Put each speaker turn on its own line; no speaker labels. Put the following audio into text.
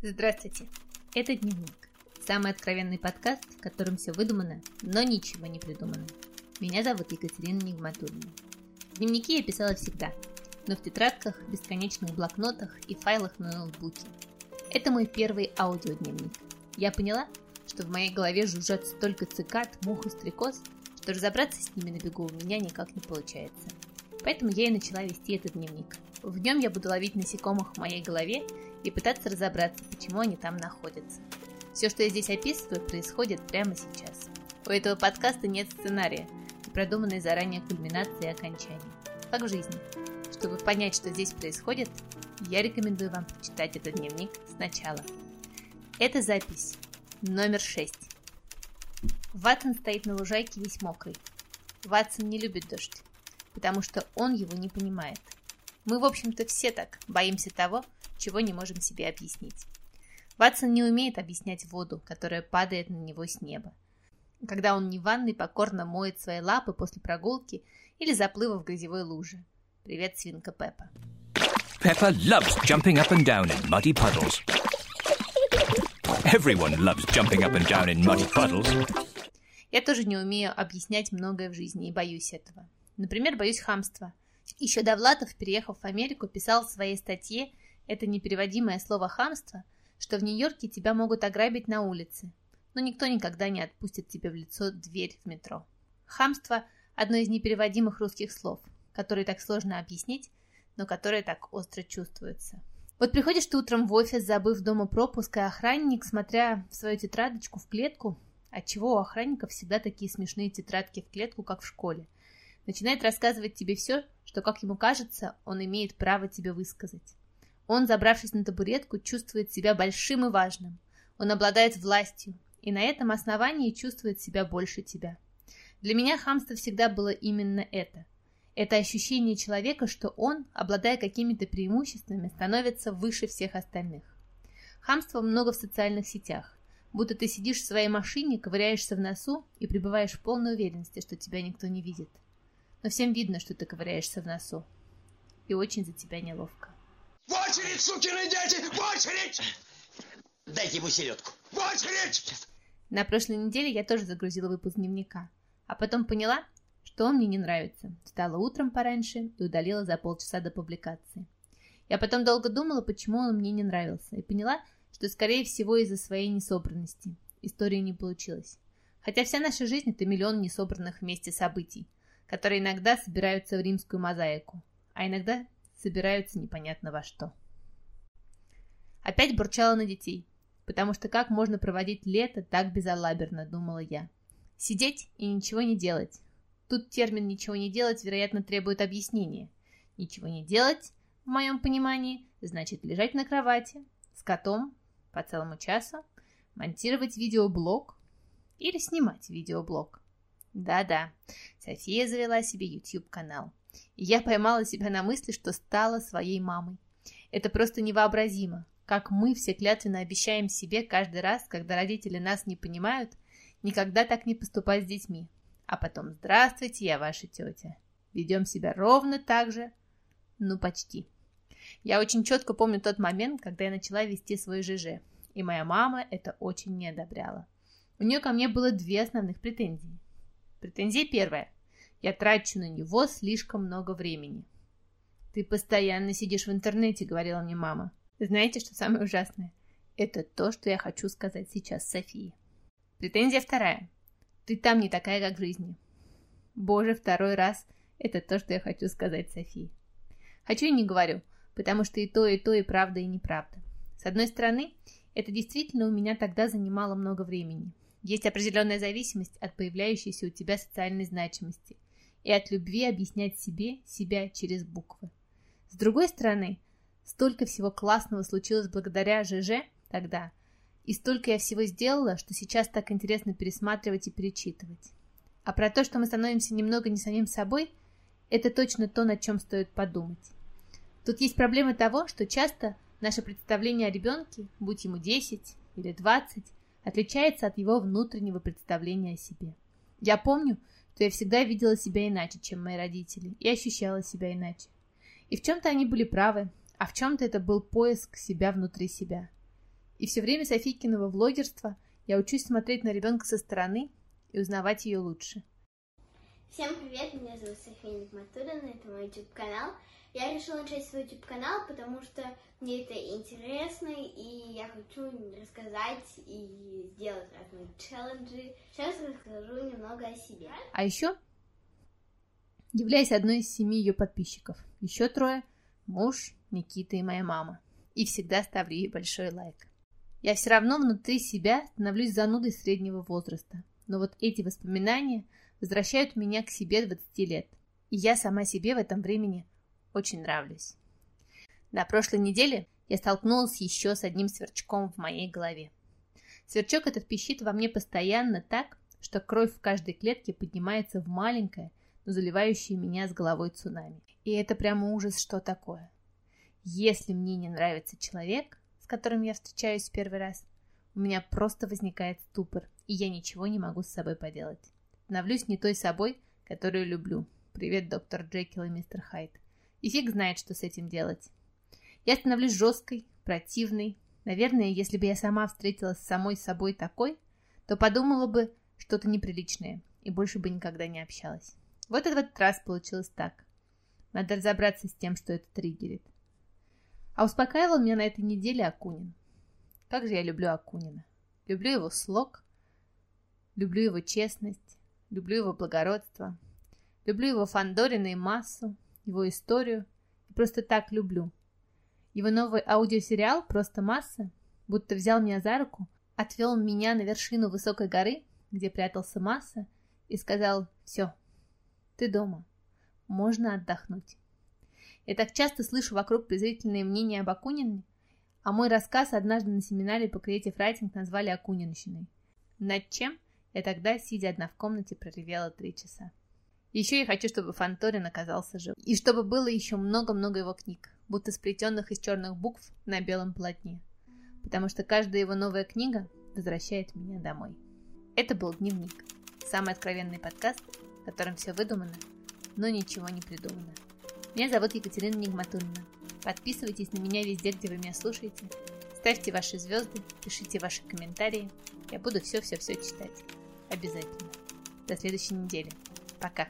Здравствуйте, это Дневник. Самый откровенный подкаст, в котором все выдумано, но ничего не придумано. Меня зовут Екатерина Нигматульна. Дневники я писала всегда, но в тетрадках, бесконечных блокнотах и файлах на ноутбуке. Это мой первый аудиодневник. Я поняла, что в моей голове жужжат столько цикад, мух и стрекоз, что разобраться с ними на бегу у меня никак не получается. Поэтому я и начала вести этот дневник. В нем я буду ловить насекомых в моей голове и пытаться разобраться, почему они там находятся. Все, что я здесь описываю, происходит прямо сейчас. У этого подкаста нет сценария и продуманной заранее кульминации и окончания. Как в жизни. Чтобы понять, что здесь происходит, я рекомендую вам прочитать этот дневник сначала. Это запись номер 6. Ватсон стоит на лужайке весь мокрый. Ватсон не любит дождь, потому что он его не понимает. Мы, в общем-то, все так боимся того, чего не можем себе объяснить. Ватсон не умеет объяснять воду, которая падает на него с неба. Когда он не в ванной покорно моет свои лапы после прогулки или заплыва в грязевой луже. Привет, свинка Пеппа.
Peppa loves jumping up and down in muddy puddles. Everyone loves jumping up and down in muddy puddles.
Я тоже не умею объяснять многое в жизни и боюсь этого. Например, боюсь хамства. Еще Довлатов, переехав в Америку, писал в своей статье это непереводимое слово «хамство», что в Нью-Йорке тебя могут ограбить на улице, но никто никогда не отпустит тебе в лицо дверь в метро. Хамство – одно из непереводимых русских слов, которые так сложно объяснить, но которые так остро чувствуются. Вот приходишь ты утром в офис, забыв дома пропуск, и охранник, смотря в свою тетрадочку в клетку, отчего у охранников всегда такие смешные тетрадки в клетку, как в школе, начинает рассказывать тебе все, что, как ему кажется, он имеет право тебе высказать. Он, забравшись на табуретку, чувствует себя большим и важным. Он обладает властью, и на этом основании чувствует себя больше тебя. Для меня хамство всегда было именно это. Это ощущение человека, что он, обладая какими-то преимуществами, становится выше всех остальных. Хамства много в социальных сетях. Будто ты сидишь в своей машине, ковыряешься в носу и пребываешь в полной уверенности, что тебя никто не видит. Но всем видно, что ты ковыряешься в носу. И очень за тебя неловко.
В очередь, сукины дети! В очередь!
Дайте ему селедку.
В очередь!
На прошлой неделе я тоже загрузила выпуск дневника, а потом поняла, что он мне не нравится. Встала утром пораньше и удалила за полчаса до публикации. Я потом долго думала, почему он мне не нравился, и поняла, что, скорее всего, из-за своей несобранности. История не получилась. Хотя вся наша жизнь – это миллион несобранных вместе событий, которые иногда собираются в римскую мозаику, а иногда собираются непонятно во что. Опять бурчала на детей, потому что как можно проводить лето так безалаберно, думала я. Сидеть и ничего не делать. Тут термин «ничего не делать» вероятно требует объяснения. Ничего не делать, в моем понимании, значит лежать на кровати с котом по целому часу, монтировать видеоблог или снимать видеоблог. Да-да, София завела себе YouTube-канал. И я поймала себя на мысли, что стала своей мамой. Это просто невообразимо, как мы все клятвенно обещаем себе каждый раз, когда родители нас не понимают, никогда так не поступать с детьми. А потом «Здравствуйте, я ваша тетя». Ведем себя ровно так же, ну почти. Я очень четко помню тот момент, когда я начала вести свой ЖЖ, и моя мама это очень не одобряла. У нее ко мне было две основных претензии. Претензия первая. Я трачу на него слишком много времени. «Ты постоянно сидишь в интернете», — говорила мне мама. Знаете, что самое ужасное? Это то, что я хочу сказать сейчас Софии. Претензия вторая. Ты там не такая, как в жизни. Боже, второй раз. Это то, что я хочу сказать Софии. Хочу и не говорю, потому что и то, и то, и правда, и неправда. С одной стороны, это действительно у меня тогда занимало много времени. Есть определенная зависимость от появляющейся у тебя социальной значимости – и от любви объяснять себе себя через буквы. С другой стороны, столько всего классного случилось благодаря ЖЖ тогда, и столько я всего сделала, что сейчас так интересно пересматривать и перечитывать. А про то, что мы становимся немного не самим собой, это точно то, над чем стоит подумать. Тут есть проблема того, что часто наше представление о ребенке, будь ему 10 или 20, отличается от его внутреннего представления о себе. Я помню, то я всегда видела себя иначе, чем мои родители, и ощущала себя иначе. И в чем-то они были правы, а в чем-то это был поиск себя внутри себя. И все время Софийкиного влогерства я учусь смотреть на ребенка со стороны и узнавать ее лучше.
Всем привет, меня зовут София Нигматуллина, это мой YouTube-канал. Я решила начать свой YouTube-канал, потому что мне это интересно, и я хочу рассказать и сделать разные челленджи. Сейчас расскажу немного о себе.
А еще являюсь одной из семи ее подписчиков. Еще трое – муж, Никита и моя мама. И всегда ставлю ей большой лайк. Я все равно внутри себя становлюсь занудой среднего возраста. Но вот эти воспоминания возвращают меня к себе 20 лет. И я сама себе в этом времени очень нравлюсь. На прошлой неделе я столкнулась еще с одним сверчком в моей голове. Сверчок этот пищит во мне постоянно так, что кровь в каждой клетке поднимается в маленькое, но заливающее меня с головой цунами. И это прямо ужас, что такое. Если мне не нравится человек, с которым я встречаюсь в первый раз, у меня просто возникает ступор, и я ничего не могу с собой поделать. Становлюсь не той собой, которую люблю. Привет, доктор Джекил и мистер Хайд. И фиг знает, что с этим делать. Я становлюсь жесткой, противной. Наверное, если бы я сама встретилась с самой собой такой, то подумала бы что-то неприличное и больше бы никогда не общалась. Вот и в этот раз получилось так. Надо разобраться с тем, что это триггерит. А успокаивал меня на этой неделе Акунин. Как же я люблю Акунина. Люблю его слог, люблю его честность, люблю его благородство, люблю его Фандорина и массу, его историю и просто так люблю. Его новый аудиосериал «Просто масса» будто взял меня за руку, отвел меня на вершину высокой горы, где прятался масса, и сказал «Все, ты дома, можно отдохнуть». Я так часто слышу вокруг презрительные мнения об Акунине, а мой рассказ однажды на семинаре по Creative Writing назвали Акунинщиной. Над чем я тогда, сидя одна в комнате, проревела три часа. Еще я хочу, чтобы Фанторин оказался жив. И чтобы было еще много-много его книг, будто сплетенных из черных букв на белом полотне. Потому что каждая его новая книга возвращает меня домой. Это был «Дневник». Самый откровенный подкаст, в котором все выдумано, но ничего не придумано. Меня зовут Екатерина Нигматульна. Подписывайтесь на меня везде, где вы меня слушаете. Ставьте ваши звезды, пишите ваши комментарии. Я буду все-все-все читать. Обязательно. До следующей недели. Пока.